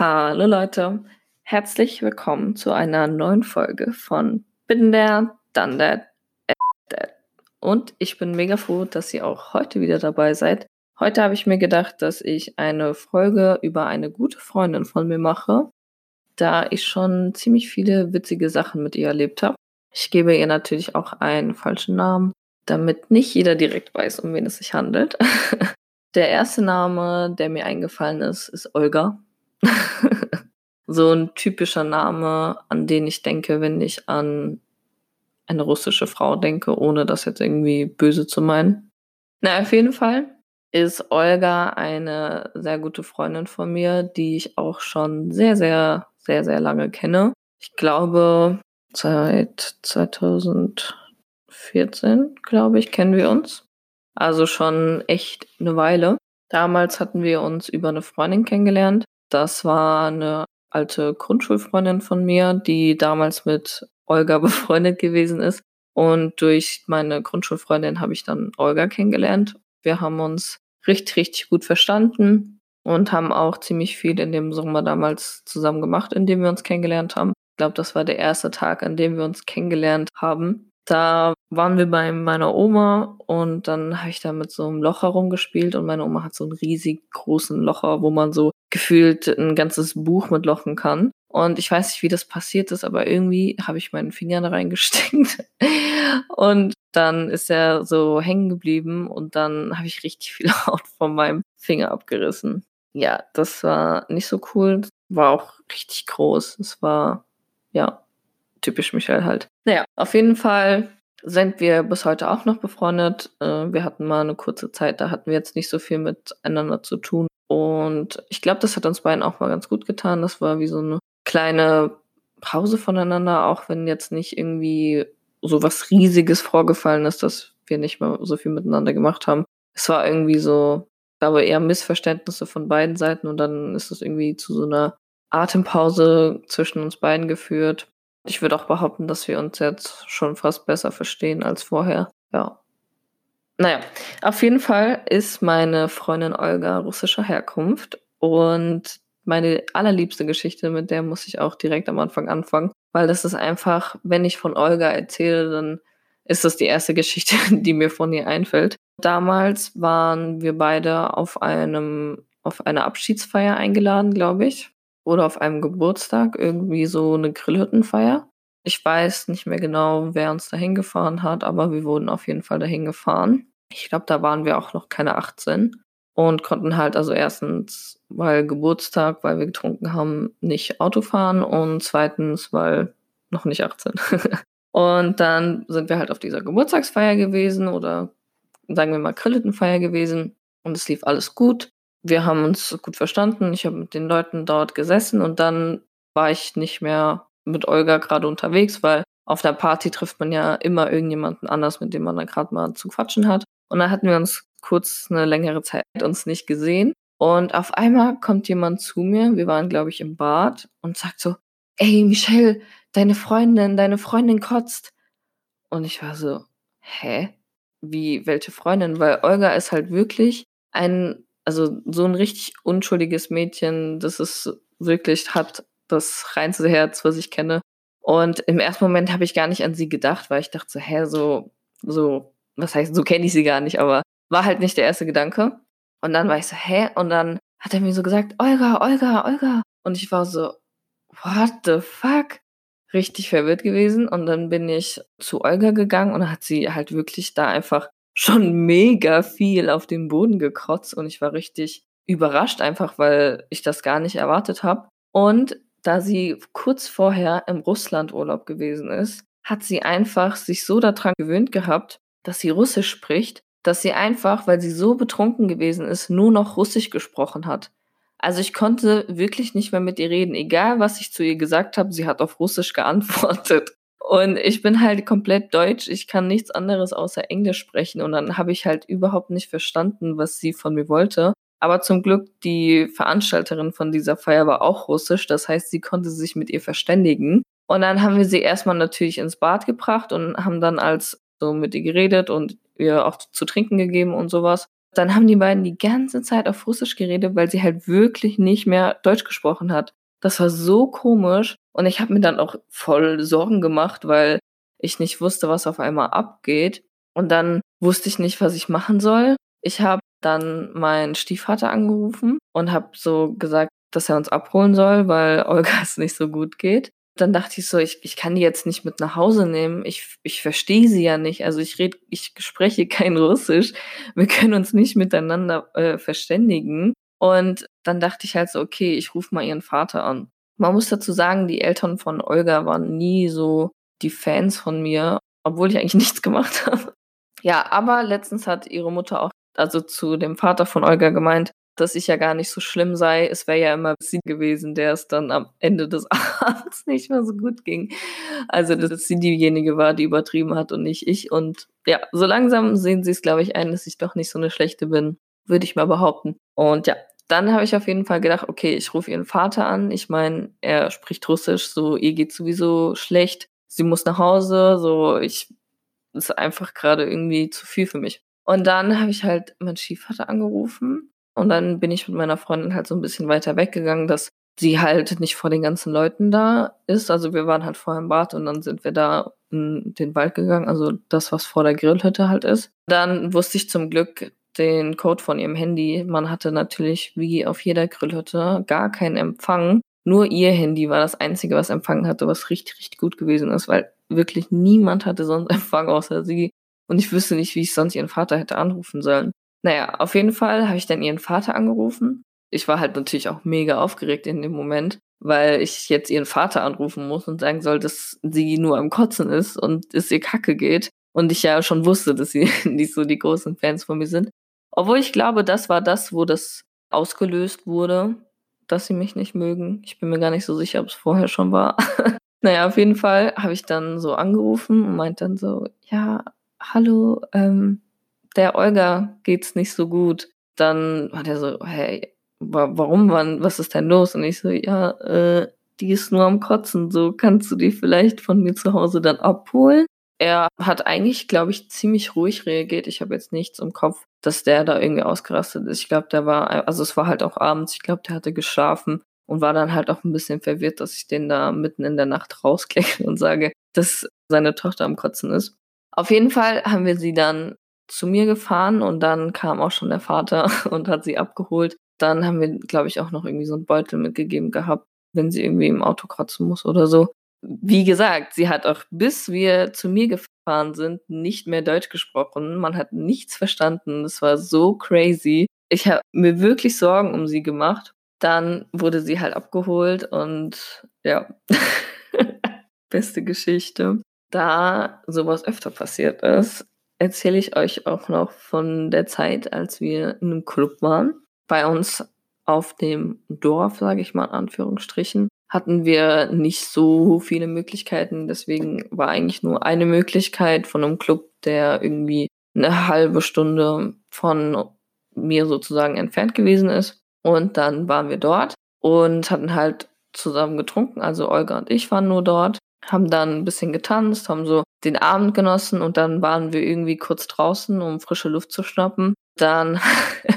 Hallo Leute, herzlich willkommen zu einer neuen Folge von Bin der, dann der, der. Und ich bin mega froh, dass ihr auch heute wieder dabei seid. Heute habe ich mir gedacht, dass ich eine Folge über eine gute Freundin von mir mache, da ich schon ziemlich viele witzige Sachen mit ihr erlebt habe. Ich gebe ihr natürlich auch einen falschen Namen, damit nicht jeder direkt weiß, um wen es sich handelt. Der erste Name, der mir eingefallen ist, ist Olga. so ein typischer Name, an den ich denke, wenn ich an eine russische Frau denke, ohne das jetzt irgendwie böse zu meinen. Na, auf jeden Fall ist Olga eine sehr gute Freundin von mir, die ich auch schon sehr, sehr, sehr, sehr lange kenne. Ich glaube, seit 2014, glaube ich, kennen wir uns. Also schon echt eine Weile. Damals hatten wir uns über eine Freundin kennengelernt. Das war eine alte Grundschulfreundin von mir, die damals mit Olga befreundet gewesen ist. Und durch meine Grundschulfreundin habe ich dann Olga kennengelernt. Wir haben uns richtig, richtig gut verstanden und haben auch ziemlich viel in dem Sommer damals zusammen gemacht, in dem wir uns kennengelernt haben. Ich glaube, das war der erste Tag, an dem wir uns kennengelernt haben. Da waren wir bei meiner Oma und dann habe ich da mit so einem Locher rumgespielt und meine Oma hat so einen riesig großen Locher, wo man so gefühlt ein ganzes Buch mit lochen kann. Und ich weiß nicht, wie das passiert ist, aber irgendwie habe ich meinen Finger da reingesteckt und dann ist er so hängen geblieben und dann habe ich richtig viel Haut von meinem Finger abgerissen. Ja, das war nicht so cool, war auch richtig groß. Es war, ja, typisch Michael halt. Naja, auf jeden Fall sind wir bis heute auch noch befreundet. Äh, wir hatten mal eine kurze Zeit, da hatten wir jetzt nicht so viel miteinander zu tun. Und ich glaube, das hat uns beiden auch mal ganz gut getan. Das war wie so eine kleine Pause voneinander, auch wenn jetzt nicht irgendwie so was Riesiges vorgefallen ist, dass wir nicht mehr so viel miteinander gemacht haben. Es war irgendwie so, ich glaube, eher Missverständnisse von beiden Seiten und dann ist es irgendwie zu so einer Atempause zwischen uns beiden geführt. Ich würde auch behaupten, dass wir uns jetzt schon fast besser verstehen als vorher. Ja. Naja, auf jeden Fall ist meine Freundin Olga russischer Herkunft und meine allerliebste Geschichte, mit der muss ich auch direkt am Anfang anfangen, weil das ist einfach, wenn ich von Olga erzähle, dann ist das die erste Geschichte, die mir von ihr einfällt. Damals waren wir beide auf einem auf eine Abschiedsfeier eingeladen, glaube ich oder auf einem Geburtstag irgendwie so eine Grillhüttenfeier. Ich weiß nicht mehr genau, wer uns dahin gefahren hat, aber wir wurden auf jeden Fall dahin gefahren. Ich glaube, da waren wir auch noch keine 18 und konnten halt also erstens, weil Geburtstag, weil wir getrunken haben, nicht Auto fahren und zweitens, weil noch nicht 18. und dann sind wir halt auf dieser Geburtstagsfeier gewesen oder sagen wir mal Grillhüttenfeier gewesen und es lief alles gut wir haben uns gut verstanden. Ich habe mit den Leuten dort gesessen und dann war ich nicht mehr mit Olga gerade unterwegs, weil auf der Party trifft man ja immer irgendjemanden anders, mit dem man da gerade mal zu quatschen hat. Und dann hatten wir uns kurz eine längere Zeit uns nicht gesehen. Und auf einmal kommt jemand zu mir, wir waren, glaube ich, im Bad und sagt so, ey, Michelle, deine Freundin, deine Freundin kotzt. Und ich war so, hä? Wie, welche Freundin? Weil Olga ist halt wirklich ein also so ein richtig unschuldiges Mädchen, das ist wirklich, hat das reinste Herz, was ich kenne. Und im ersten Moment habe ich gar nicht an sie gedacht, weil ich dachte so, hä, so, so, was heißt, so kenne ich sie gar nicht, aber war halt nicht der erste Gedanke. Und dann war ich so, hä? Und dann hat er mir so gesagt, Olga, Olga, Olga. Und ich war so, what the fuck? Richtig verwirrt gewesen. Und dann bin ich zu Olga gegangen und hat sie halt wirklich da einfach schon mega viel auf den Boden gekotzt und ich war richtig überrascht einfach, weil ich das gar nicht erwartet habe. Und da sie kurz vorher im Russlandurlaub gewesen ist, hat sie einfach sich so daran gewöhnt gehabt, dass sie Russisch spricht, dass sie einfach, weil sie so betrunken gewesen ist, nur noch Russisch gesprochen hat. Also ich konnte wirklich nicht mehr mit ihr reden. Egal, was ich zu ihr gesagt habe, sie hat auf Russisch geantwortet. Und ich bin halt komplett deutsch. Ich kann nichts anderes außer Englisch sprechen. Und dann habe ich halt überhaupt nicht verstanden, was sie von mir wollte. Aber zum Glück, die Veranstalterin von dieser Feier war auch russisch. Das heißt, sie konnte sich mit ihr verständigen. Und dann haben wir sie erstmal natürlich ins Bad gebracht und haben dann als so mit ihr geredet und ihr auch zu trinken gegeben und sowas. Dann haben die beiden die ganze Zeit auf Russisch geredet, weil sie halt wirklich nicht mehr Deutsch gesprochen hat. Das war so komisch und ich habe mir dann auch voll Sorgen gemacht, weil ich nicht wusste, was auf einmal abgeht. Und dann wusste ich nicht, was ich machen soll. Ich habe dann meinen Stiefvater angerufen und habe so gesagt, dass er uns abholen soll, weil Olga es nicht so gut geht. Dann dachte ich so, ich, ich kann die jetzt nicht mit nach Hause nehmen. Ich, ich verstehe sie ja nicht. Also ich rede, ich spreche kein Russisch. Wir können uns nicht miteinander äh, verständigen. Und dann dachte ich halt so, okay, ich rufe mal ihren Vater an. Man muss dazu sagen, die Eltern von Olga waren nie so die Fans von mir, obwohl ich eigentlich nichts gemacht habe. Ja, aber letztens hat ihre Mutter auch, also zu dem Vater von Olga gemeint, dass ich ja gar nicht so schlimm sei. Es wäre ja immer sie gewesen, der es dann am Ende des Abends nicht mehr so gut ging. Also, dass sie diejenige war, die übertrieben hat und nicht ich. Und ja, so langsam sehen sie es, glaube ich, ein, dass ich doch nicht so eine schlechte bin, würde ich mal behaupten. Und ja, dann habe ich auf jeden Fall gedacht, okay, ich rufe ihren Vater an. Ich meine, er spricht Russisch, so ihr geht sowieso schlecht. Sie muss nach Hause, so ich ist einfach gerade irgendwie zu viel für mich. Und dann habe ich halt meinen Stiefvater angerufen und dann bin ich mit meiner Freundin halt so ein bisschen weiter weggegangen, dass sie halt nicht vor den ganzen Leuten da ist. Also wir waren halt vorher im Bad und dann sind wir da in den Wald gegangen, also das, was vor der Grillhütte halt ist. Dann wusste ich zum Glück den Code von ihrem Handy. Man hatte natürlich wie auf jeder Grillhütte gar keinen Empfang. Nur ihr Handy war das einzige, was empfangen hatte, was richtig, richtig gut gewesen ist, weil wirklich niemand hatte sonst Empfang außer sie. Und ich wüsste nicht, wie ich sonst ihren Vater hätte anrufen sollen. Naja, auf jeden Fall habe ich dann ihren Vater angerufen. Ich war halt natürlich auch mega aufgeregt in dem Moment, weil ich jetzt ihren Vater anrufen muss und sagen soll, dass sie nur am Kotzen ist und es ihr kacke geht. Und ich ja schon wusste, dass sie nicht so die großen Fans von mir sind. Obwohl ich glaube, das war das, wo das ausgelöst wurde, dass sie mich nicht mögen. Ich bin mir gar nicht so sicher, ob es vorher schon war. naja, auf jeden Fall habe ich dann so angerufen und meint dann so, ja, hallo, ähm, der Olga geht's nicht so gut. Dann war der so, hey, warum, wann, was ist denn los? Und ich so, ja, äh, die ist nur am Kotzen, so kannst du die vielleicht von mir zu Hause dann abholen? Er hat eigentlich, glaube ich, ziemlich ruhig reagiert. Ich habe jetzt nichts im Kopf, dass der da irgendwie ausgerastet ist. Ich glaube, der war, also es war halt auch abends, ich glaube, der hatte geschlafen und war dann halt auch ein bisschen verwirrt, dass ich den da mitten in der Nacht rausklicke und sage, dass seine Tochter am Kotzen ist. Auf jeden Fall haben wir sie dann zu mir gefahren und dann kam auch schon der Vater und hat sie abgeholt. Dann haben wir, glaube ich, auch noch irgendwie so einen Beutel mitgegeben gehabt, wenn sie irgendwie im Auto kratzen muss oder so wie gesagt, sie hat auch bis wir zu mir gefahren sind, nicht mehr Deutsch gesprochen. Man hat nichts verstanden. Es war so crazy. Ich habe mir wirklich Sorgen um sie gemacht. Dann wurde sie halt abgeholt und ja, beste Geschichte. Da sowas öfter passiert ist, erzähle ich euch auch noch von der Zeit, als wir in einem Club waren. Bei uns auf dem Dorf, sage ich mal in Anführungsstrichen, hatten wir nicht so viele Möglichkeiten. Deswegen war eigentlich nur eine Möglichkeit von einem Club, der irgendwie eine halbe Stunde von mir sozusagen entfernt gewesen ist. Und dann waren wir dort und hatten halt zusammen getrunken. Also Olga und ich waren nur dort, haben dann ein bisschen getanzt, haben so den Abend genossen und dann waren wir irgendwie kurz draußen, um frische Luft zu schnappen. Dann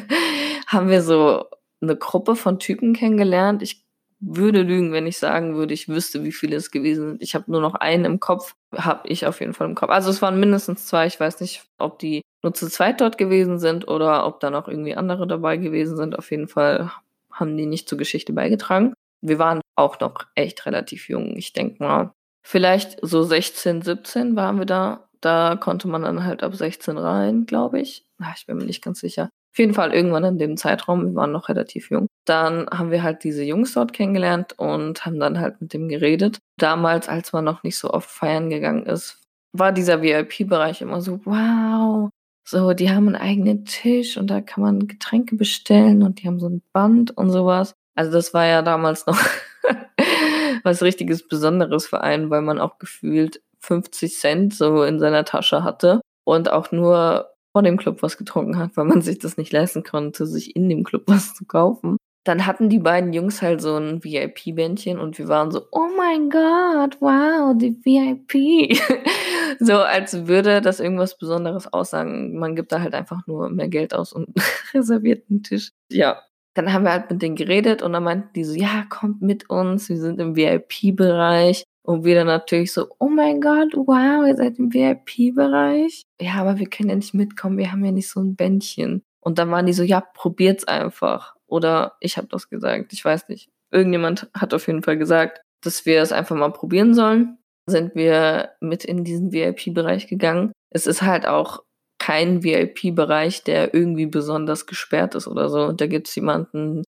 haben wir so eine Gruppe von Typen kennengelernt. Ich würde lügen, wenn ich sagen würde, ich wüsste, wie viele es gewesen sind. Ich habe nur noch einen im Kopf, habe ich auf jeden Fall im Kopf. Also es waren mindestens zwei. Ich weiß nicht, ob die nur zu zweit dort gewesen sind oder ob da noch irgendwie andere dabei gewesen sind. Auf jeden Fall haben die nicht zur Geschichte beigetragen. Wir waren auch noch echt relativ jung. Ich denke mal, vielleicht so 16, 17 waren wir da. Da konnte man dann halt ab 16 rein, glaube ich. Ich bin mir nicht ganz sicher. Auf jeden Fall irgendwann in dem Zeitraum, wir waren noch relativ jung. Dann haben wir halt diese Jungs dort kennengelernt und haben dann halt mit dem geredet. Damals, als man noch nicht so oft feiern gegangen ist, war dieser VIP-Bereich immer so, wow, so, die haben einen eigenen Tisch und da kann man Getränke bestellen und die haben so ein Band und sowas. Also das war ja damals noch was richtiges Besonderes für einen, weil man auch gefühlt 50 Cent so in seiner Tasche hatte und auch nur vor dem Club was getrunken hat, weil man sich das nicht leisten konnte, sich in dem Club was zu kaufen. dann hatten die beiden Jungs halt so ein VIP-Bändchen und wir waren so, oh mein Gott, wow, die VIP. so als würde das irgendwas Besonderes aussagen. Man gibt da halt einfach nur mehr Geld aus und reserviert einen Tisch. Ja. Dann haben wir halt mit denen geredet und dann meinten die so, ja, kommt mit uns, wir sind im VIP-Bereich. Und wir dann natürlich so, oh mein Gott, wow, ihr seid im VIP-Bereich. Ja, aber wir können ja nicht mitkommen, wir haben ja nicht so ein Bändchen. Und dann waren die so, ja, probiert's einfach. Oder ich habe das gesagt, ich weiß nicht. Irgendjemand hat auf jeden Fall gesagt, dass wir es einfach mal probieren sollen. Sind wir mit in diesen VIP-Bereich gegangen. Es ist halt auch kein VIP-Bereich, der irgendwie besonders gesperrt ist oder so. Und da gibt's jemanden,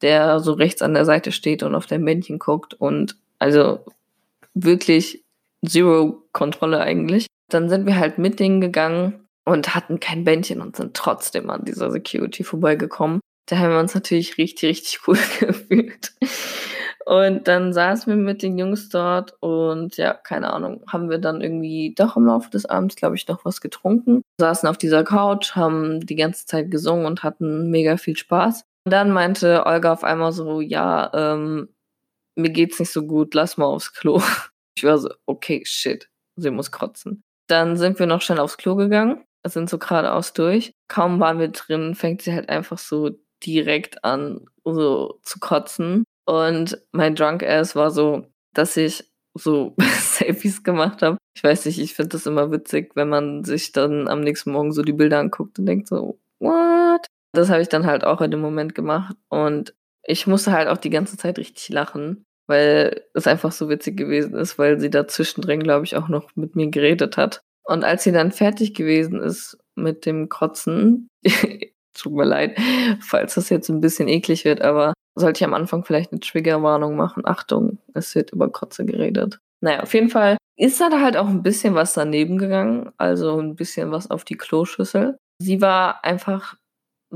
der so rechts an der Seite steht und auf dein Männchen guckt und also wirklich zero Kontrolle eigentlich. Dann sind wir halt mit denen gegangen und hatten kein Bändchen und sind trotzdem an dieser Security vorbeigekommen. Da haben wir uns natürlich richtig, richtig cool gefühlt. Und dann saßen wir mit den Jungs dort und ja, keine Ahnung, haben wir dann irgendwie doch im Laufe des Abends, glaube ich, noch was getrunken. Saßen auf dieser Couch, haben die ganze Zeit gesungen und hatten mega viel Spaß. Und dann meinte Olga auf einmal so, ja, ähm, mir geht's nicht so gut, lass mal aufs Klo. Ich war so, okay, shit, sie muss kotzen. Dann sind wir noch schnell aufs Klo gegangen, sind so geradeaus durch. Kaum waren wir drin, fängt sie halt einfach so direkt an, so zu kotzen. Und mein Drunk Ass war so, dass ich so Selfies gemacht habe. Ich weiß nicht, ich finde das immer witzig, wenn man sich dann am nächsten Morgen so die Bilder anguckt und denkt so, what? Das habe ich dann halt auch in dem Moment gemacht. Und ich musste halt auch die ganze Zeit richtig lachen, weil es einfach so witzig gewesen ist, weil sie da zwischendrin, glaube ich, auch noch mit mir geredet hat. Und als sie dann fertig gewesen ist mit dem Kotzen, tut mir leid, falls das jetzt ein bisschen eklig wird, aber sollte ich am Anfang vielleicht eine Triggerwarnung machen. Achtung, es wird über Kotze geredet. Naja, auf jeden Fall ist da halt auch ein bisschen was daneben gegangen, also ein bisschen was auf die Kloschüssel. Sie war einfach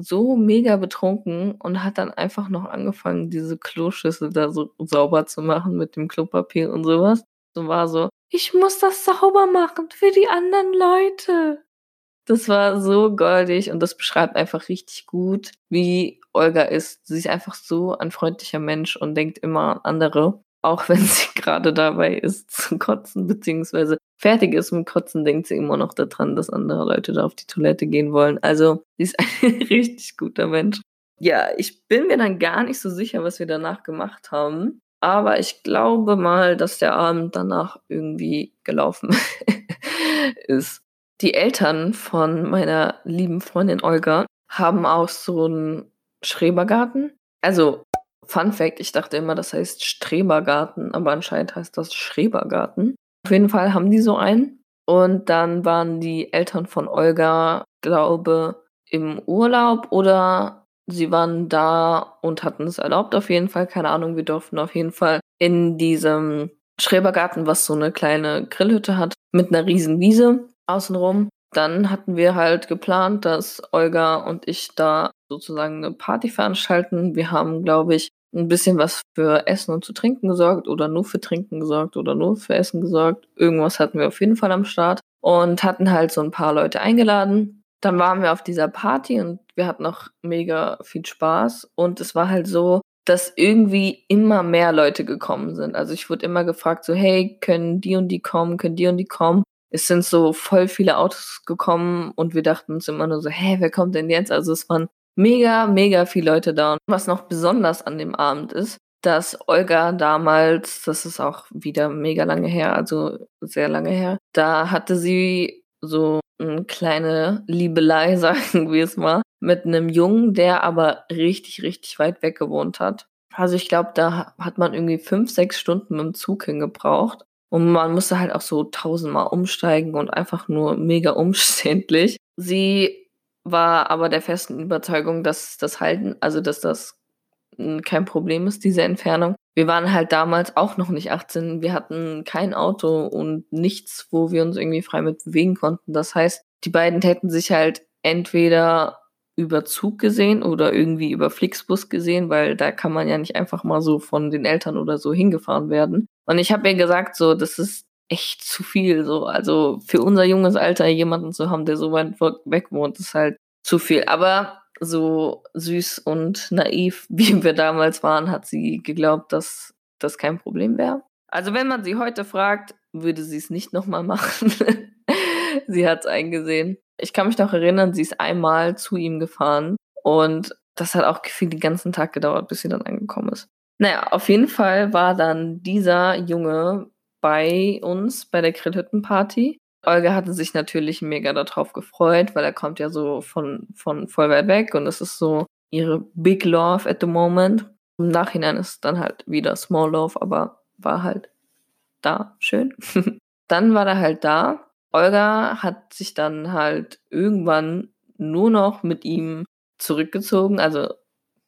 so mega betrunken und hat dann einfach noch angefangen, diese Kloschüssel da so sauber zu machen mit dem Klopapier und sowas. So war so, ich muss das sauber machen für die anderen Leute. Das war so goldig und das beschreibt einfach richtig gut, wie Olga ist. Sie ist einfach so ein freundlicher Mensch und denkt immer an andere. Auch wenn sie gerade dabei ist zu kotzen, beziehungsweise fertig ist mit Kotzen, denkt sie immer noch daran, dass andere Leute da auf die Toilette gehen wollen. Also, sie ist ein richtig guter Mensch. Ja, ich bin mir dann gar nicht so sicher, was wir danach gemacht haben. Aber ich glaube mal, dass der Abend danach irgendwie gelaufen ist. Die Eltern von meiner lieben Freundin Olga haben auch so einen Schrebergarten. Also, Fun Fact, ich dachte immer, das heißt Strebergarten, aber anscheinend heißt das Schrebergarten. Auf jeden Fall haben die so einen. Und dann waren die Eltern von Olga, glaube, im Urlaub oder sie waren da und hatten es erlaubt auf jeden Fall. Keine Ahnung, wir durften auf jeden Fall in diesem Schrebergarten, was so eine kleine Grillhütte hat, mit einer riesen Wiese außenrum. Dann hatten wir halt geplant, dass Olga und ich da sozusagen eine Party veranstalten. Wir haben, glaube ich, ein bisschen was für Essen und zu trinken gesorgt oder nur für Trinken gesorgt oder nur für Essen gesorgt. Irgendwas hatten wir auf jeden Fall am Start und hatten halt so ein paar Leute eingeladen. Dann waren wir auf dieser Party und wir hatten noch mega viel Spaß und es war halt so, dass irgendwie immer mehr Leute gekommen sind. Also ich wurde immer gefragt so, hey, können die und die kommen, können die und die kommen? es sind so voll viele Autos gekommen und wir dachten uns immer nur so, hä, wer kommt denn jetzt? Also es waren mega, mega viele Leute da. Und was noch besonders an dem Abend ist, dass Olga damals, das ist auch wieder mega lange her, also sehr lange her, da hatte sie so eine kleine Liebelei, sagen wir es mal, mit einem Jungen, der aber richtig, richtig weit weg gewohnt hat. Also ich glaube, da hat man irgendwie fünf, sechs Stunden mit dem Zug hingebraucht. Und man musste halt auch so tausendmal umsteigen und einfach nur mega umständlich. Sie war aber der festen Überzeugung, dass das Halten, also dass das kein Problem ist, diese Entfernung. Wir waren halt damals auch noch nicht 18. Wir hatten kein Auto und nichts, wo wir uns irgendwie frei mit bewegen konnten. Das heißt, die beiden hätten sich halt entweder über Zug gesehen oder irgendwie über Flixbus gesehen, weil da kann man ja nicht einfach mal so von den Eltern oder so hingefahren werden. Und ich habe ihr gesagt, so, das ist echt zu viel. So, also für unser junges Alter jemanden zu haben, der so weit weg wohnt, ist halt zu viel. Aber so süß und naiv, wie wir damals waren, hat sie geglaubt, dass das kein Problem wäre. Also wenn man sie heute fragt, würde sie es nicht nochmal machen. sie hat es eingesehen. Ich kann mich noch erinnern, sie ist einmal zu ihm gefahren und das hat auch gefühlt den ganzen Tag gedauert, bis sie dann angekommen ist. Naja, auf jeden Fall war dann dieser Junge bei uns bei der Grillhüttenparty. Olga hatte sich natürlich mega darauf gefreut, weil er kommt ja so von, von voll weit weg und es ist so ihre Big Love at the moment. Im Nachhinein ist dann halt wieder Small Love, aber war halt da schön. dann war er halt da. Olga hat sich dann halt irgendwann nur noch mit ihm zurückgezogen. Also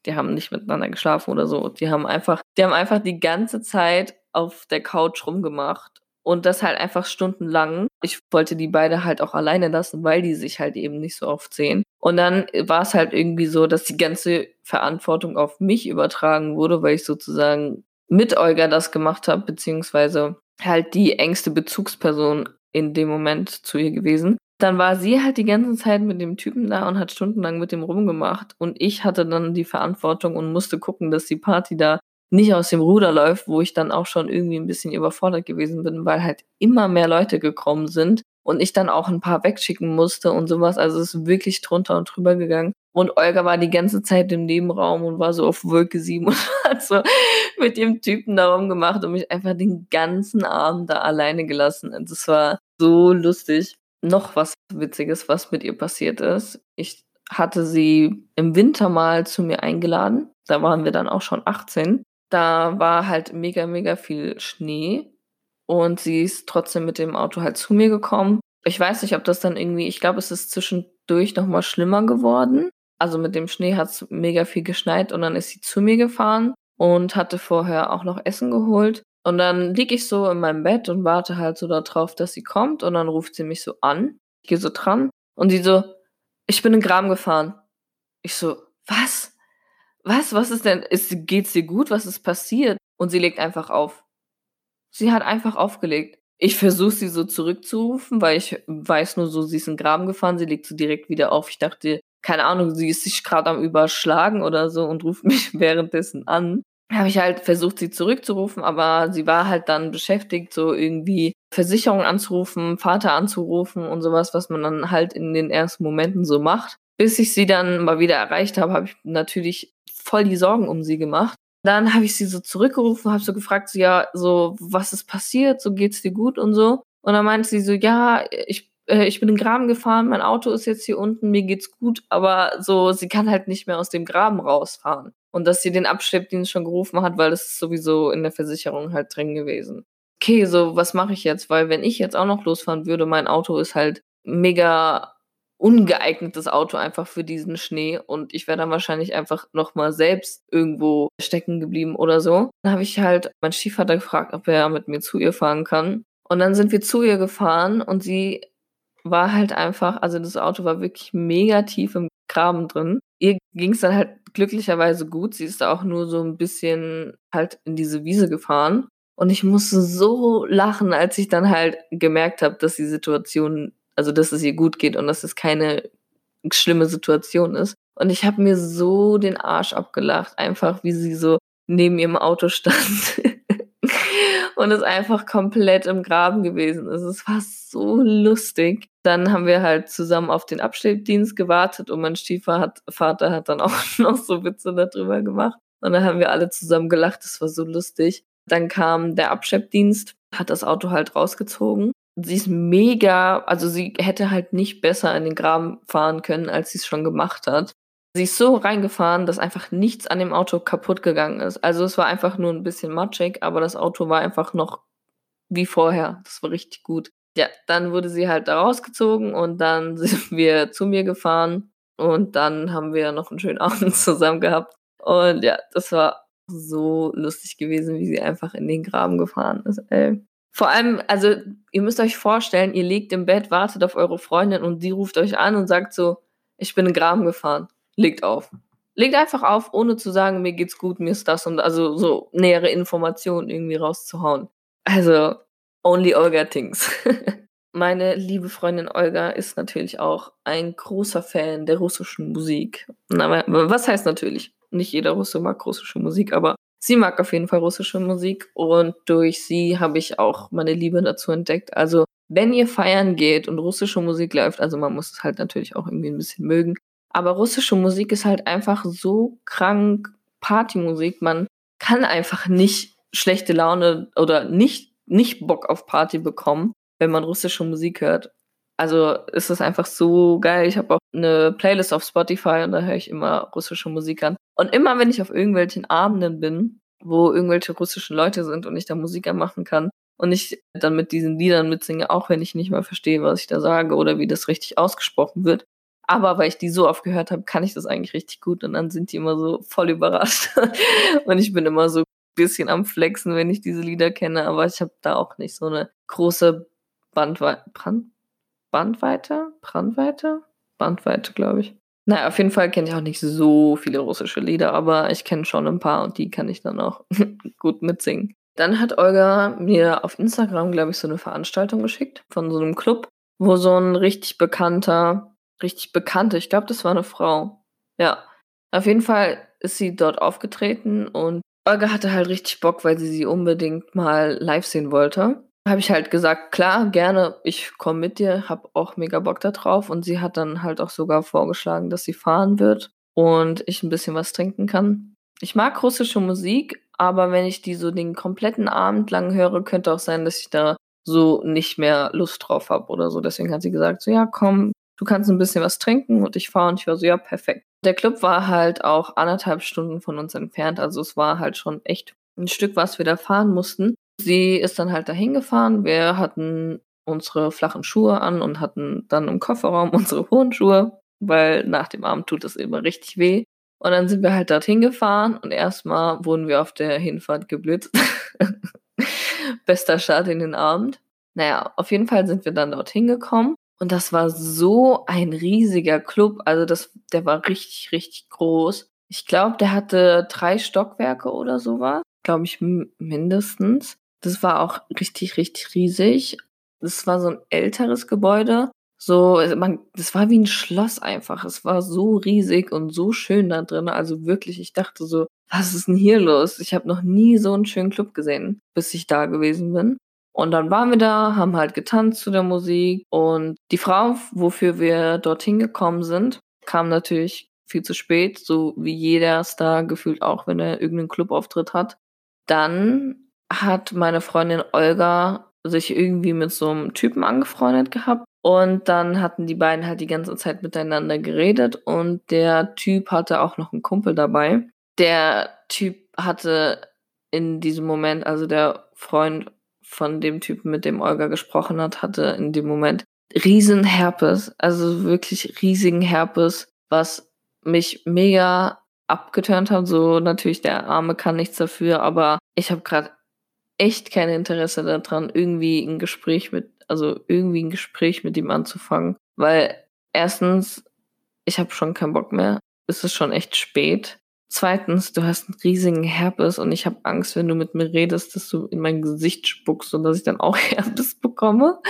die haben nicht miteinander geschlafen oder so. Die haben einfach, die haben einfach die ganze Zeit auf der Couch rumgemacht und das halt einfach stundenlang. Ich wollte die beide halt auch alleine lassen, weil die sich halt eben nicht so oft sehen. Und dann war es halt irgendwie so, dass die ganze Verantwortung auf mich übertragen wurde, weil ich sozusagen mit Olga das gemacht habe, beziehungsweise halt die engste Bezugsperson in dem Moment zu ihr gewesen. Dann war sie halt die ganze Zeit mit dem Typen da und hat stundenlang mit dem rumgemacht. Und ich hatte dann die Verantwortung und musste gucken, dass die Party da nicht aus dem Ruder läuft, wo ich dann auch schon irgendwie ein bisschen überfordert gewesen bin, weil halt immer mehr Leute gekommen sind und ich dann auch ein paar wegschicken musste und sowas. Also es ist wirklich drunter und drüber gegangen. Und Olga war die ganze Zeit im Nebenraum und war so auf Wolke 7 und hat so mit dem Typen darum gemacht und mich einfach den ganzen Abend da alleine gelassen. Und das war so lustig. Noch was Witziges, was mit ihr passiert ist. Ich hatte sie im Winter mal zu mir eingeladen. Da waren wir dann auch schon 18. Da war halt mega, mega viel Schnee und sie ist trotzdem mit dem Auto halt zu mir gekommen. Ich weiß nicht, ob das dann irgendwie, ich glaube, es ist zwischendurch nochmal schlimmer geworden. Also mit dem Schnee hat es mega viel geschneit und dann ist sie zu mir gefahren und hatte vorher auch noch Essen geholt. Und dann lieg ich so in meinem Bett und warte halt so darauf, dass sie kommt und dann ruft sie mich so an. Ich gehe so dran und sie so, ich bin in Graben gefahren. Ich so, was? Was, was ist denn, ist, geht's dir gut, was ist passiert? Und sie legt einfach auf. Sie hat einfach aufgelegt. Ich versuche sie so zurückzurufen, weil ich weiß nur so, sie ist in den Graben gefahren, sie legt so direkt wieder auf. Ich dachte, keine Ahnung, sie ist sich gerade am Überschlagen oder so und ruft mich währenddessen an. Habe ich halt versucht, sie zurückzurufen, aber sie war halt dann beschäftigt, so irgendwie Versicherung anzurufen, Vater anzurufen und sowas, was man dann halt in den ersten Momenten so macht. Bis ich sie dann mal wieder erreicht habe, habe ich natürlich voll die Sorgen um sie gemacht. Dann habe ich sie so zurückgerufen, habe so gefragt, so, ja, so, was ist passiert? So, geht's dir gut und so? Und dann meinte sie so, ja, ich, äh, ich bin in den Graben gefahren, mein Auto ist jetzt hier unten, mir geht's gut, aber so, sie kann halt nicht mehr aus dem Graben rausfahren. Und dass sie den Abschleppdienst schon gerufen hat, weil das ist sowieso in der Versicherung halt drin gewesen. Okay, so, was mache ich jetzt? Weil wenn ich jetzt auch noch losfahren würde, mein Auto ist halt mega ungeeignetes Auto einfach für diesen Schnee und ich wäre dann wahrscheinlich einfach nochmal selbst irgendwo stecken geblieben oder so. Dann habe ich halt meinen Stiefvater gefragt, ob er mit mir zu ihr fahren kann. Und dann sind wir zu ihr gefahren und sie war halt einfach, also das Auto war wirklich mega tief im Graben drin. Ihr ging es dann halt glücklicherweise gut. Sie ist auch nur so ein bisschen halt in diese Wiese gefahren. Und ich musste so lachen, als ich dann halt gemerkt habe, dass die Situation also dass es ihr gut geht und dass es keine schlimme Situation ist. Und ich habe mir so den Arsch abgelacht, einfach wie sie so neben ihrem Auto stand und es einfach komplett im Graben gewesen ist. Es war so lustig. Dann haben wir halt zusammen auf den Abschleppdienst gewartet und mein Stiefvater hat dann auch noch so Witze darüber gemacht. Und dann haben wir alle zusammen gelacht. Das war so lustig. Dann kam der Abschleppdienst, hat das Auto halt rausgezogen sie ist mega, also sie hätte halt nicht besser in den Graben fahren können, als sie es schon gemacht hat. Sie ist so reingefahren, dass einfach nichts an dem Auto kaputt gegangen ist. Also es war einfach nur ein bisschen matschig, aber das Auto war einfach noch wie vorher. Das war richtig gut. Ja, dann wurde sie halt da rausgezogen und dann sind wir zu mir gefahren und dann haben wir noch einen schönen Abend zusammen gehabt. Und ja, das war so lustig gewesen, wie sie einfach in den Graben gefahren ist. Ey. Vor allem, also ihr müsst euch vorstellen, ihr liegt im Bett, wartet auf eure Freundin und die ruft euch an und sagt so, ich bin in Graben gefahren. Legt auf. Legt einfach auf, ohne zu sagen, mir geht's gut, mir ist das und also so nähere Informationen irgendwie rauszuhauen. Also, only Olga things. meine liebe Freundin Olga ist natürlich auch ein großer Fan der russischen Musik. Na, was heißt natürlich? Nicht jeder Russe mag russische Musik, aber sie mag auf jeden Fall russische Musik und durch sie habe ich auch meine Liebe dazu entdeckt. Also, wenn ihr feiern geht und russische Musik läuft, also man muss es halt natürlich auch irgendwie ein bisschen mögen, aber russische Musik ist halt einfach so krank Partymusik. Man kann einfach nicht schlechte Laune oder nicht, nicht Bock auf Party bekommen wenn man russische Musik hört. Also ist es einfach so geil. Ich habe auch eine Playlist auf Spotify und da höre ich immer russische Musik an. Und immer wenn ich auf irgendwelchen Abenden bin, wo irgendwelche russischen Leute sind und ich da Musik anmachen kann und ich dann mit diesen Liedern mitsinge, auch wenn ich nicht mal verstehe, was ich da sage oder wie das richtig ausgesprochen wird. Aber weil ich die so oft gehört habe, kann ich das eigentlich richtig gut und dann sind die immer so voll überrascht. und ich bin immer so ein bisschen am Flexen, wenn ich diese Lieder kenne, aber ich habe da auch nicht so eine große Bandweite, Brand, Bandweite, Brandweite, Bandweite, glaube ich. Naja, auf jeden Fall kenne ich auch nicht so viele russische Lieder, aber ich kenne schon ein paar und die kann ich dann auch gut mitsingen. Dann hat Olga mir auf Instagram, glaube ich, so eine Veranstaltung geschickt von so einem Club, wo so ein richtig bekannter, richtig bekannte, ich glaube, das war eine Frau. Ja, auf jeden Fall ist sie dort aufgetreten und Olga hatte halt richtig Bock, weil sie sie unbedingt mal live sehen wollte habe ich halt gesagt, klar, gerne, ich komme mit dir, habe auch mega Bock da drauf. Und sie hat dann halt auch sogar vorgeschlagen, dass sie fahren wird und ich ein bisschen was trinken kann. Ich mag russische Musik, aber wenn ich die so den kompletten Abend lang höre, könnte auch sein, dass ich da so nicht mehr Lust drauf habe oder so. Deswegen hat sie gesagt, so ja, komm, du kannst ein bisschen was trinken und ich fahre und ich war so, ja, perfekt. Der Club war halt auch anderthalb Stunden von uns entfernt, also es war halt schon echt ein Stück, was wir da fahren mussten. Sie ist dann halt dahin gefahren. Wir hatten unsere flachen Schuhe an und hatten dann im Kofferraum unsere hohen Schuhe, weil nach dem Abend tut es immer richtig weh. Und dann sind wir halt dorthin gefahren und erstmal wurden wir auf der Hinfahrt geblitzt. Bester Start in den Abend. Naja, auf jeden Fall sind wir dann dorthin gekommen und das war so ein riesiger Club. Also das, der war richtig, richtig groß. Ich glaube, der hatte drei Stockwerke oder sowas. Glaube ich mindestens. Das war auch richtig, richtig riesig. Das war so ein älteres Gebäude. So, also man, das war wie ein Schloss einfach. Es war so riesig und so schön da drin. Also wirklich, ich dachte so, was ist denn hier los? Ich habe noch nie so einen schönen Club gesehen, bis ich da gewesen bin. Und dann waren wir da, haben halt getanzt zu der Musik und die Frau, wofür wir dorthin gekommen sind, kam natürlich viel zu spät, so wie jeder Star gefühlt auch, wenn er irgendeinen Clubauftritt hat. Dann hat meine Freundin Olga sich irgendwie mit so einem Typen angefreundet gehabt. Und dann hatten die beiden halt die ganze Zeit miteinander geredet und der Typ hatte auch noch einen Kumpel dabei. Der Typ hatte in diesem Moment, also der Freund von dem Typen, mit dem Olga gesprochen hat, hatte in dem Moment riesen Herpes, also wirklich riesigen Herpes, was mich mega abgeturnt hat. So natürlich der Arme kann nichts dafür, aber ich habe gerade echt kein Interesse daran, irgendwie ein Gespräch mit, also irgendwie ein Gespräch mit ihm anzufangen. Weil erstens, ich habe schon keinen Bock mehr. Es ist schon echt spät. Zweitens, du hast einen riesigen Herpes und ich habe Angst, wenn du mit mir redest, dass du in mein Gesicht spuckst und dass ich dann auch Herpes bekomme.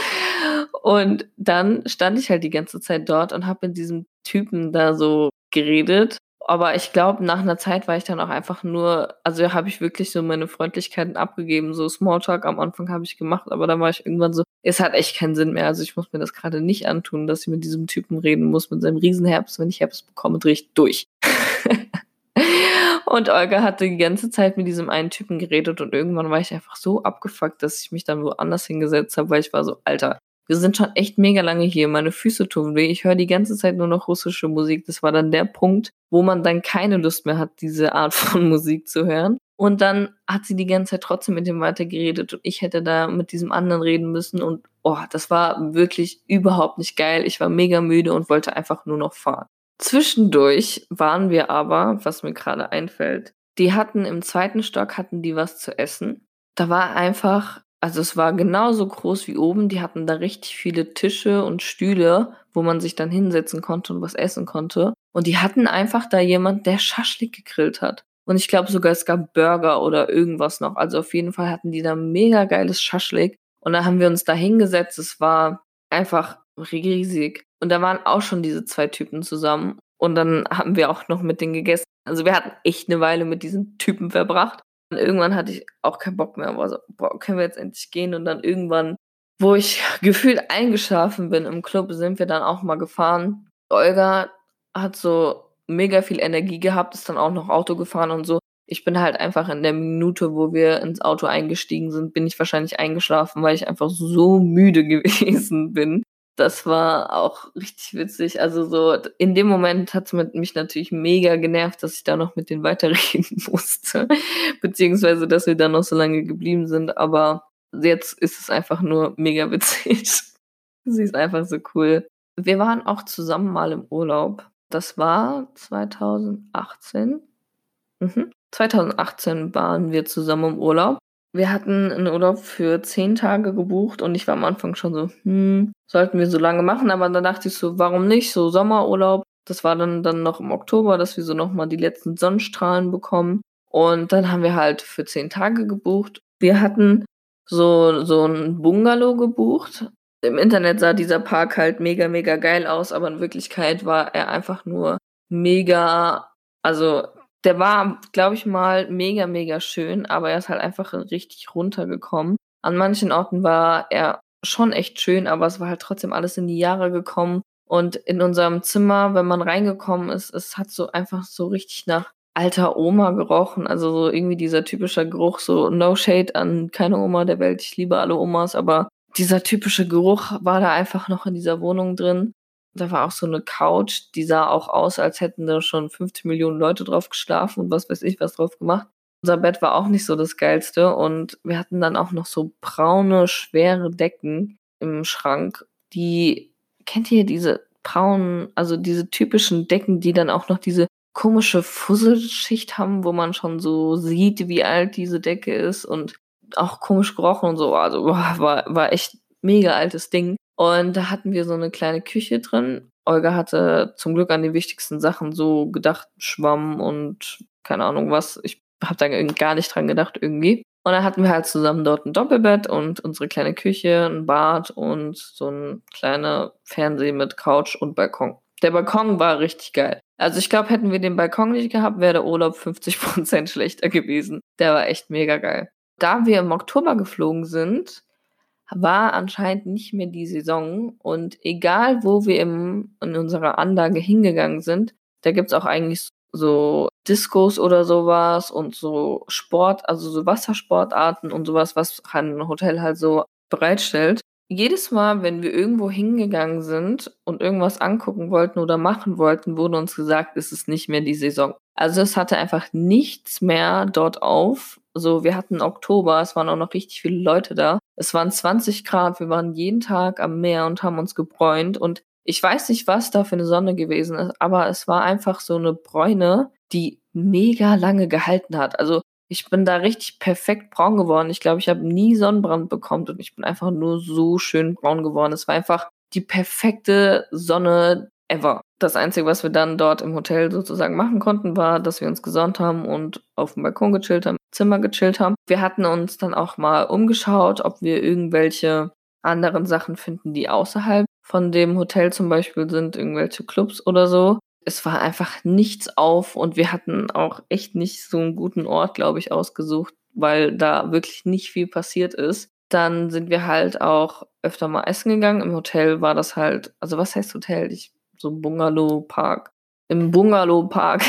Und dann stand ich halt die ganze Zeit dort und habe mit diesem Typen da so geredet aber ich glaube, nach einer Zeit war ich dann auch einfach nur, also habe ich wirklich so meine Freundlichkeiten abgegeben. So Smalltalk am Anfang habe ich gemacht, aber dann war ich irgendwann so, es hat echt keinen Sinn mehr. Also ich muss mir das gerade nicht antun, dass ich mit diesem Typen reden muss, mit seinem Riesenherbst. Wenn ich Herbst bekomme, drehe ich durch. und Olga hatte die ganze Zeit mit diesem einen Typen geredet und irgendwann war ich einfach so abgefuckt, dass ich mich dann woanders hingesetzt habe, weil ich war so, Alter, wir sind schon echt mega lange hier, meine Füße tun weh, ich höre die ganze Zeit nur noch russische Musik. Das war dann der Punkt, wo man dann keine Lust mehr hat, diese Art von Musik zu hören. Und dann hat sie die ganze Zeit trotzdem mit ihm weitergeredet und ich hätte da mit diesem anderen reden müssen und oh, das war wirklich überhaupt nicht geil. Ich war mega müde und wollte einfach nur noch fahren. Zwischendurch waren wir aber, was mir gerade einfällt, die hatten im zweiten Stock hatten die was zu essen. Da war einfach also es war genauso groß wie oben. Die hatten da richtig viele Tische und Stühle, wo man sich dann hinsetzen konnte und was essen konnte. Und die hatten einfach da jemand, der Schaschlik gegrillt hat. Und ich glaube sogar, es gab Burger oder irgendwas noch. Also auf jeden Fall hatten die da mega geiles Schaschlik. Und da haben wir uns da hingesetzt. Es war einfach riesig. Und da waren auch schon diese zwei Typen zusammen. Und dann haben wir auch noch mit denen gegessen. Also wir hatten echt eine Weile mit diesen Typen verbracht. Und irgendwann hatte ich auch keinen Bock mehr. Aber so, boah, können wir jetzt endlich gehen? Und dann irgendwann, wo ich gefühlt eingeschlafen bin im Club, sind wir dann auch mal gefahren. Olga hat so mega viel Energie gehabt, ist dann auch noch Auto gefahren und so. Ich bin halt einfach in der Minute, wo wir ins Auto eingestiegen sind, bin ich wahrscheinlich eingeschlafen, weil ich einfach so müde gewesen bin. Das war auch richtig witzig. Also so in dem Moment hat es mich natürlich mega genervt, dass ich da noch mit denen weiterreden musste. Beziehungsweise, dass wir da noch so lange geblieben sind. Aber jetzt ist es einfach nur mega witzig. Sie ist einfach so cool. Wir waren auch zusammen mal im Urlaub. Das war 2018. Mhm. 2018 waren wir zusammen im Urlaub. Wir hatten einen Urlaub für zehn Tage gebucht und ich war am Anfang schon so, hm, sollten wir so lange machen, aber dann dachte ich so, warum nicht? So Sommerurlaub. Das war dann, dann noch im Oktober, dass wir so nochmal die letzten Sonnenstrahlen bekommen. Und dann haben wir halt für zehn Tage gebucht. Wir hatten so, so ein Bungalow gebucht. Im Internet sah dieser Park halt mega, mega geil aus, aber in Wirklichkeit war er einfach nur mega, also der war, glaube ich mal, mega, mega schön, aber er ist halt einfach richtig runtergekommen. An manchen Orten war er schon echt schön, aber es war halt trotzdem alles in die Jahre gekommen. Und in unserem Zimmer, wenn man reingekommen ist, es hat so einfach so richtig nach alter Oma gerochen. Also so irgendwie dieser typische Geruch, so no shade an keine Oma der Welt. Ich liebe alle Omas, aber dieser typische Geruch war da einfach noch in dieser Wohnung drin. Da war auch so eine Couch, die sah auch aus, als hätten da schon 50 Millionen Leute drauf geschlafen und was weiß ich was drauf gemacht. Unser Bett war auch nicht so das geilste und wir hatten dann auch noch so braune, schwere Decken im Schrank, die, kennt ihr diese braunen, also diese typischen Decken, die dann auch noch diese komische Fusselschicht haben, wo man schon so sieht, wie alt diese Decke ist und auch komisch gerochen und so. Also war, war echt mega altes Ding. Und da hatten wir so eine kleine Küche drin. Olga hatte zum Glück an die wichtigsten Sachen so gedacht, Schwamm und keine Ahnung was. Ich habe da gar nicht dran gedacht irgendwie. Und dann hatten wir halt zusammen dort ein Doppelbett und unsere kleine Küche, ein Bad und so ein kleiner Fernseher mit Couch und Balkon. Der Balkon war richtig geil. Also ich glaube, hätten wir den Balkon nicht gehabt, wäre der Urlaub 50% schlechter gewesen. Der war echt mega geil. Da wir im Oktober geflogen sind, war anscheinend nicht mehr die Saison. Und egal, wo wir im, in unserer Anlage hingegangen sind, da gibt's auch eigentlich so Discos oder sowas und so Sport, also so Wassersportarten und sowas, was ein Hotel halt so bereitstellt. Jedes Mal, wenn wir irgendwo hingegangen sind und irgendwas angucken wollten oder machen wollten, wurde uns gesagt, es ist nicht mehr die Saison. Also es hatte einfach nichts mehr dort auf. So, wir hatten Oktober, es waren auch noch richtig viele Leute da. Es waren 20 Grad, wir waren jeden Tag am Meer und haben uns gebräunt und ich weiß nicht, was da für eine Sonne gewesen ist, aber es war einfach so eine Bräune, die mega lange gehalten hat. Also ich bin da richtig perfekt braun geworden. Ich glaube, ich habe nie Sonnenbrand bekommen und ich bin einfach nur so schön braun geworden. Es war einfach die perfekte Sonne ever. Das Einzige, was wir dann dort im Hotel sozusagen machen konnten, war, dass wir uns gesonnt haben und auf dem Balkon gechillt haben, im Zimmer gechillt haben. Wir hatten uns dann auch mal umgeschaut, ob wir irgendwelche anderen Sachen finden, die außerhalb von dem Hotel zum Beispiel sind, irgendwelche Clubs oder so. Es war einfach nichts auf und wir hatten auch echt nicht so einen guten Ort, glaube ich, ausgesucht, weil da wirklich nicht viel passiert ist. Dann sind wir halt auch öfter mal essen gegangen. Im Hotel war das halt, also was heißt Hotel? Ich, so Bungalow-Park. Im Bungalow-Park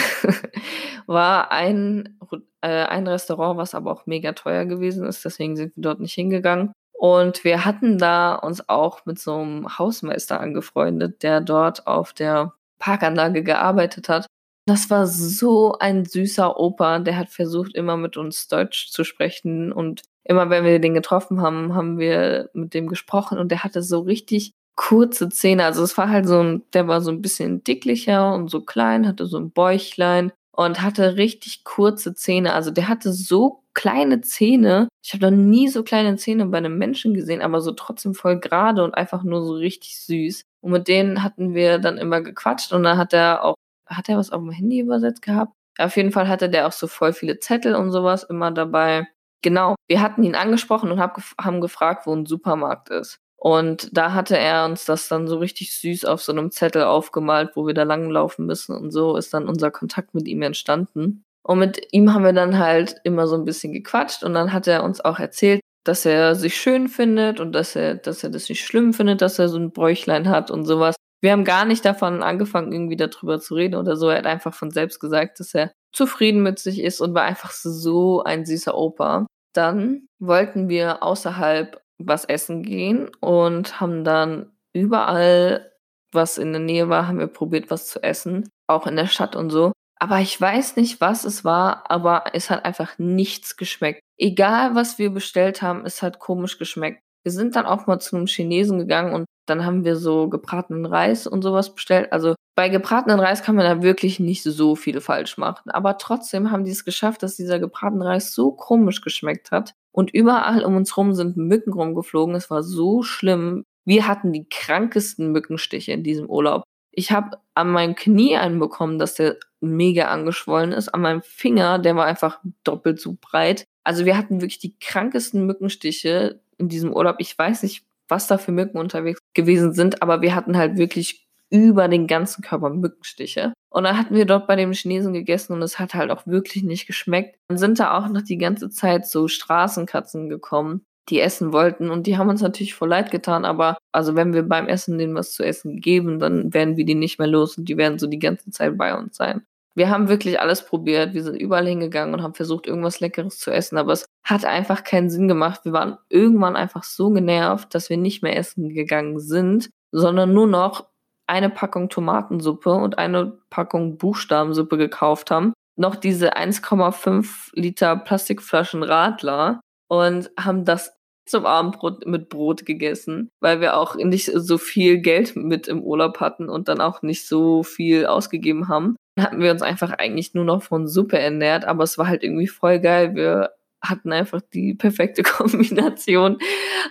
war ein, äh, ein Restaurant, was aber auch mega teuer gewesen ist. Deswegen sind wir dort nicht hingegangen. Und wir hatten da uns auch mit so einem Hausmeister angefreundet, der dort auf der Parkanlage gearbeitet hat. Das war so ein süßer Opa, der hat versucht, immer mit uns Deutsch zu sprechen. Und immer wenn wir den getroffen haben, haben wir mit dem gesprochen und der hatte so richtig kurze Zähne. Also es war halt so ein, der war so ein bisschen dicklicher und so klein, hatte so ein Bäuchlein und hatte richtig kurze Zähne. Also der hatte so kleine Zähne. Ich habe noch nie so kleine Zähne bei einem Menschen gesehen, aber so trotzdem voll gerade und einfach nur so richtig süß. Und mit denen hatten wir dann immer gequatscht und dann hat er auch, hat er was auf dem Handy übersetzt gehabt? Auf jeden Fall hatte der auch so voll viele Zettel und sowas immer dabei. Genau, wir hatten ihn angesprochen und hab, haben gefragt, wo ein Supermarkt ist. Und da hatte er uns das dann so richtig süß auf so einem Zettel aufgemalt, wo wir da langlaufen müssen. Und so ist dann unser Kontakt mit ihm entstanden. Und mit ihm haben wir dann halt immer so ein bisschen gequatscht und dann hat er uns auch erzählt, dass er sich schön findet und dass er, dass er das nicht schlimm findet, dass er so ein Bräuchlein hat und sowas. Wir haben gar nicht davon angefangen, irgendwie darüber zu reden oder so. Er hat einfach von selbst gesagt, dass er zufrieden mit sich ist und war einfach so ein süßer Opa. Dann wollten wir außerhalb was essen gehen und haben dann überall, was in der Nähe war, haben wir probiert, was zu essen. Auch in der Stadt und so. Aber ich weiß nicht, was es war, aber es hat einfach nichts geschmeckt. Egal, was wir bestellt haben, es hat komisch geschmeckt. Wir sind dann auch mal zu einem Chinesen gegangen und dann haben wir so gebratenen Reis und sowas bestellt. Also bei gebratenen Reis kann man da wirklich nicht so viel falsch machen. Aber trotzdem haben die es geschafft, dass dieser gebratene Reis so komisch geschmeckt hat. Und überall um uns rum sind Mücken rumgeflogen. Es war so schlimm. Wir hatten die krankesten Mückenstiche in diesem Urlaub. Ich habe an meinem Knie einen bekommen, dass der mega angeschwollen ist. An meinem Finger, der war einfach doppelt so breit. Also wir hatten wirklich die krankesten Mückenstiche in diesem Urlaub. Ich weiß nicht, was da für Mücken unterwegs gewesen sind, aber wir hatten halt wirklich über den ganzen Körper Mückenstiche. Und dann hatten wir dort bei dem Chinesen gegessen und es hat halt auch wirklich nicht geschmeckt. Dann sind da auch noch die ganze Zeit so Straßenkatzen gekommen, die essen wollten und die haben uns natürlich voll leid getan, aber also wenn wir beim Essen denen was zu essen geben, dann werden wir die nicht mehr los und die werden so die ganze Zeit bei uns sein. Wir haben wirklich alles probiert. Wir sind überall hingegangen und haben versucht, irgendwas Leckeres zu essen, aber es hat einfach keinen Sinn gemacht. Wir waren irgendwann einfach so genervt, dass wir nicht mehr essen gegangen sind, sondern nur noch eine Packung Tomatensuppe und eine Packung Buchstabensuppe gekauft haben. Noch diese 1,5 Liter Plastikflaschen Radler und haben das zum Abendbrot mit Brot gegessen, weil wir auch nicht so viel Geld mit im Urlaub hatten und dann auch nicht so viel ausgegeben haben. Dann hatten wir uns einfach eigentlich nur noch von Suppe ernährt, aber es war halt irgendwie voll geil. Wir hatten einfach die perfekte Kombination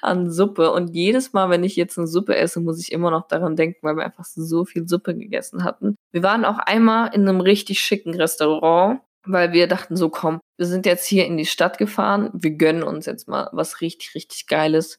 an Suppe. Und jedes Mal, wenn ich jetzt eine Suppe esse, muss ich immer noch daran denken, weil wir einfach so viel Suppe gegessen hatten. Wir waren auch einmal in einem richtig schicken Restaurant, weil wir dachten so, komm, wir sind jetzt hier in die Stadt gefahren, wir gönnen uns jetzt mal was richtig, richtig Geiles.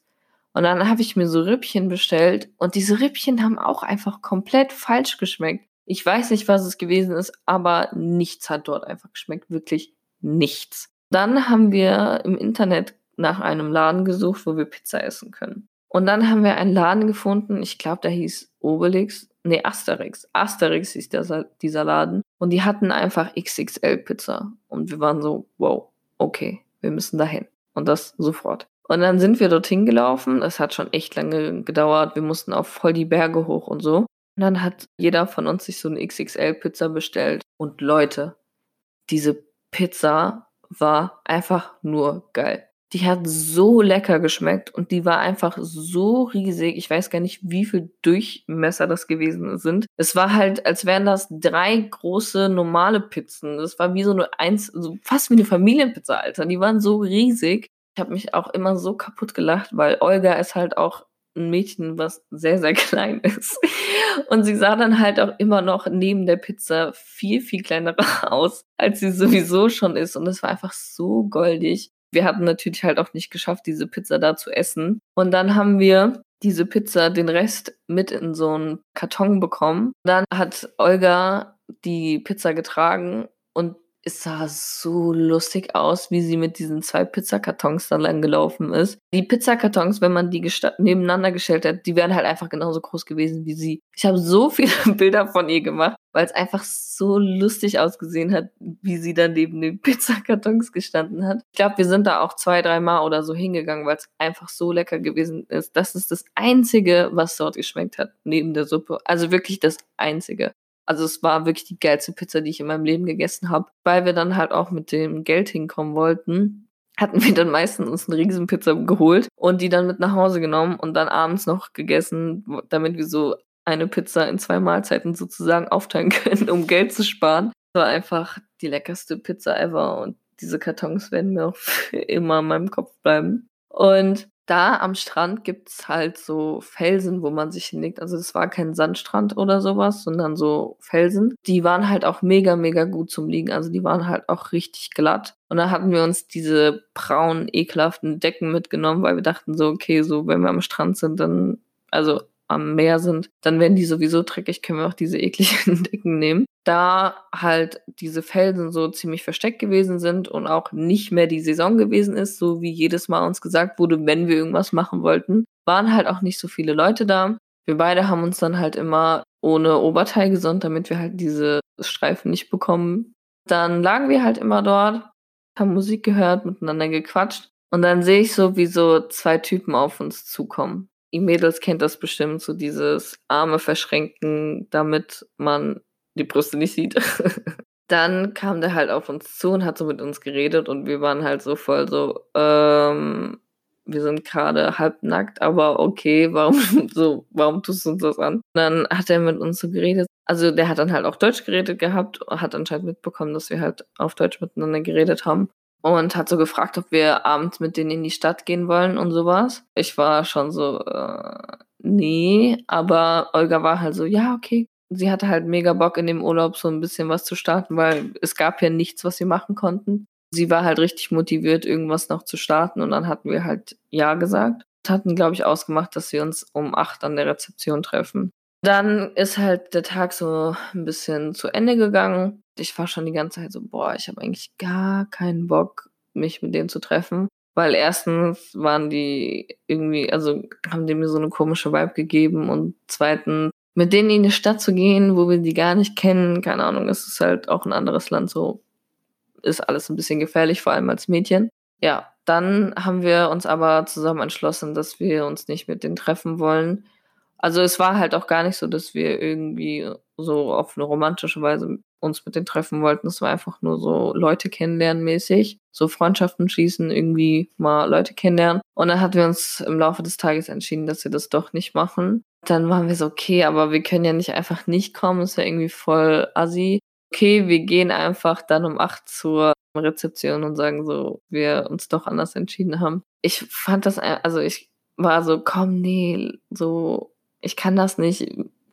Und dann habe ich mir so Rippchen bestellt und diese Rippchen haben auch einfach komplett falsch geschmeckt. Ich weiß nicht, was es gewesen ist, aber nichts hat dort einfach geschmeckt, wirklich nichts. Dann haben wir im Internet nach einem Laden gesucht, wo wir Pizza essen können. Und dann haben wir einen Laden gefunden, ich glaube, der hieß Obelix, nee, Asterix. Asterix hieß der, dieser Laden. Und die hatten einfach XXL Pizza. Und wir waren so, wow, okay, wir müssen dahin. Und das sofort. Und dann sind wir dorthin gelaufen. Es hat schon echt lange gedauert. Wir mussten auf voll die Berge hoch und so. Und dann hat jeder von uns sich so eine XXL Pizza bestellt. Und Leute, diese Pizza war einfach nur geil. Die hat so lecker geschmeckt und die war einfach so riesig. Ich weiß gar nicht, wie viel Durchmesser das gewesen sind. Es war halt, als wären das drei große normale Pizzen. Das war wie so eine eins, so fast wie eine Familienpizza, Alter. Die waren so riesig. Ich habe mich auch immer so kaputt gelacht, weil Olga ist halt auch ein Mädchen, was sehr, sehr klein ist. Und sie sah dann halt auch immer noch neben der Pizza viel, viel kleiner aus, als sie sowieso schon ist. Und es war einfach so goldig. Wir hatten natürlich halt auch nicht geschafft, diese Pizza da zu essen. Und dann haben wir diese Pizza, den Rest mit in so einen Karton bekommen. Dann hat Olga die Pizza getragen und es sah so lustig aus, wie sie mit diesen zwei Pizzakartons dann lang gelaufen ist. Die Pizzakartons, wenn man die nebeneinander gestellt hat, die wären halt einfach genauso groß gewesen wie sie. Ich habe so viele Bilder von ihr gemacht, weil es einfach so lustig ausgesehen hat, wie sie dann neben den Pizzakartons gestanden hat. Ich glaube, wir sind da auch zwei, dreimal oder so hingegangen, weil es einfach so lecker gewesen ist. Das ist das Einzige, was dort geschmeckt hat, neben der Suppe. Also wirklich das Einzige. Also es war wirklich die geilste Pizza, die ich in meinem Leben gegessen habe. Weil wir dann halt auch mit dem Geld hinkommen wollten, hatten wir dann meistens uns eine Riesenpizza geholt und die dann mit nach Hause genommen und dann abends noch gegessen, damit wir so eine Pizza in zwei Mahlzeiten sozusagen aufteilen können, um Geld zu sparen. Das war einfach die leckerste Pizza ever und diese Kartons werden mir auch für immer in meinem Kopf bleiben. Und Da am Strand gibt's halt so Felsen, wo man sich hinlegt. Also das war kein Sandstrand oder sowas, sondern so Felsen. Die waren halt auch mega, mega gut zum Liegen. Also die waren halt auch richtig glatt. Und da hatten wir uns diese braunen, ekelhaften Decken mitgenommen, weil wir dachten so, okay, so wenn wir am Strand sind, dann, also am Meer sind, dann werden die sowieso dreckig, können wir auch diese ekligen Decken nehmen. Da halt diese Felsen so ziemlich versteckt gewesen sind und auch nicht mehr die Saison gewesen ist, so wie jedes Mal uns gesagt wurde, wenn wir irgendwas machen wollten, waren halt auch nicht so viele Leute da. Wir beide haben uns dann halt immer ohne Oberteil gesonnt, damit wir halt diese Streifen nicht bekommen. Dann lagen wir halt immer dort, haben Musik gehört, miteinander gequatscht und dann sehe ich so, wie so zwei Typen auf uns zukommen ihr Mädels kennt das bestimmt, so dieses Arme verschränken, damit man die Brüste nicht sieht. Dann kam der halt auf uns zu und hat so mit uns geredet und wir waren halt so voll so, ähm, wir sind gerade halb nackt, aber okay, warum so, warum tust du uns das an? Und dann hat er mit uns so geredet. Also der hat dann halt auch Deutsch geredet gehabt, hat anscheinend mitbekommen, dass wir halt auf Deutsch miteinander geredet haben und hat so gefragt, ob wir abends mit denen in die Stadt gehen wollen und sowas. Ich war schon so, äh, nee, aber Olga war halt so, ja, okay. Sie hatte halt mega Bock in dem Urlaub so ein bisschen was zu starten, weil es gab ja nichts, was wir machen konnten. Sie war halt richtig motiviert, irgendwas noch zu starten und dann hatten wir halt Ja gesagt. Hatten, glaube ich, ausgemacht, dass wir uns um acht an der Rezeption treffen. Dann ist halt der Tag so ein bisschen zu Ende gegangen. Ich war schon die ganze Zeit so, boah, ich habe eigentlich gar keinen Bock, mich mit denen zu treffen. Weil erstens waren die irgendwie, also haben die mir so eine komische Vibe gegeben und zweitens, mit denen in die Stadt zu gehen, wo wir die gar nicht kennen, keine Ahnung, es ist halt auch ein anderes Land, so ist alles ein bisschen gefährlich, vor allem als Mädchen. Ja, dann haben wir uns aber zusammen entschlossen, dass wir uns nicht mit denen treffen wollen, also es war halt auch gar nicht so, dass wir irgendwie so auf eine romantische Weise uns mit denen treffen wollten. Es war einfach nur so Leute kennenlernen mäßig, so Freundschaften schließen, irgendwie mal Leute kennenlernen. Und dann hatten wir uns im Laufe des Tages entschieden, dass wir das doch nicht machen. Dann waren wir so, okay, aber wir können ja nicht einfach nicht kommen, ist ja irgendwie voll assi. Okay, wir gehen einfach dann um acht zur Rezeption und sagen so, wir uns doch anders entschieden haben. Ich fand das, also ich war so, komm, nee, so ich kann das nicht.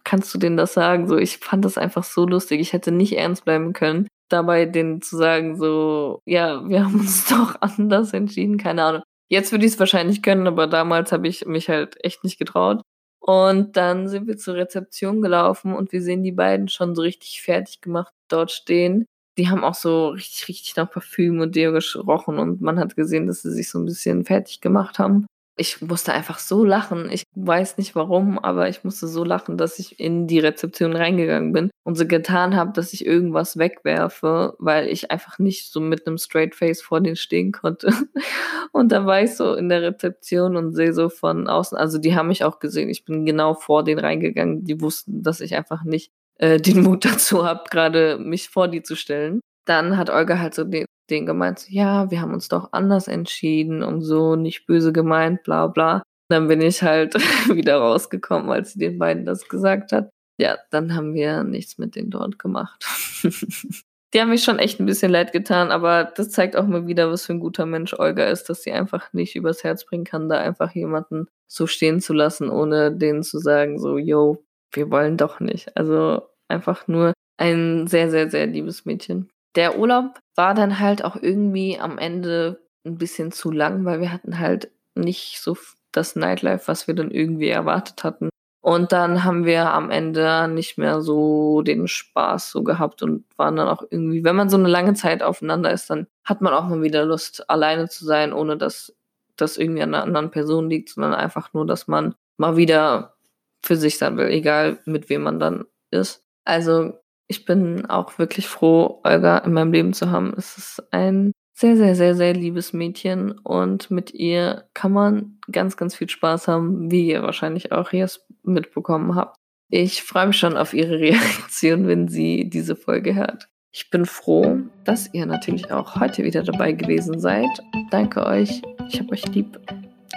Kannst du denen das sagen? So, ich fand das einfach so lustig. Ich hätte nicht ernst bleiben können, dabei denen zu sagen, so, ja, wir haben uns doch anders entschieden, keine Ahnung. Jetzt würde ich es wahrscheinlich können, aber damals habe ich mich halt echt nicht getraut. Und dann sind wir zur Rezeption gelaufen und wir sehen die beiden schon so richtig fertig gemacht dort stehen. Die haben auch so richtig, richtig nach Parfüm und Deo gerochen und man hat gesehen, dass sie sich so ein bisschen fertig gemacht haben ich musste einfach so lachen. Ich weiß nicht warum, aber ich musste so lachen, dass ich in die Rezeption reingegangen bin und so getan habe, dass ich irgendwas wegwerfe, weil ich einfach nicht so mit einem Straight Face vor denen stehen konnte. Und da war ich so in der Rezeption und sehe so von außen, also die haben mich auch gesehen. Ich bin genau vor denen reingegangen. Die wussten, dass ich einfach nicht äh, den Mut dazu habe, gerade mich vor die zu stellen. Dann hat Olga halt so den, denen gemeint, ja, wir haben uns doch anders entschieden und so, nicht böse gemeint, bla bla. Dann bin ich halt wieder rausgekommen, als sie den beiden das gesagt hat. Ja, dann haben wir nichts mit denen dort gemacht. die haben mich schon echt ein bisschen leid getan, aber das zeigt auch mal wieder, was für ein guter Mensch Olga ist, dass sie einfach nicht übers Herz bringen kann, da einfach jemanden so stehen zu lassen, ohne denen zu sagen, so, yo, wir wollen doch nicht. Also einfach nur ein sehr, sehr, sehr liebes Mädchen der Urlaub war dann halt auch irgendwie am Ende ein bisschen zu lang, weil wir hatten halt nicht so das Nightlife, was wir dann irgendwie erwartet hatten. Und dann haben wir am Ende nicht mehr so den Spaß so gehabt und waren dann auch irgendwie, wenn man so eine lange Zeit aufeinander ist, dann hat man auch mal wieder Lust, alleine zu sein, ohne dass das irgendwie an einer anderen Person liegt, sondern einfach nur, dass man mal wieder für sich sein will, egal mit wem man dann ist. Also ich bin auch wirklich froh, Olga in meinem Leben zu haben. Es ist ein sehr, sehr, sehr, sehr liebes Mädchen und mit ihr kann man ganz, ganz viel Spaß haben, wie ihr wahrscheinlich auch jetzt mitbekommen habt. Ich freue mich schon auf ihre Reaktion, wenn sie diese Folge hört. Ich bin froh, dass ihr natürlich auch heute wieder dabei gewesen seid. Danke euch. Ich habe euch lieb.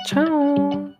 Ciao.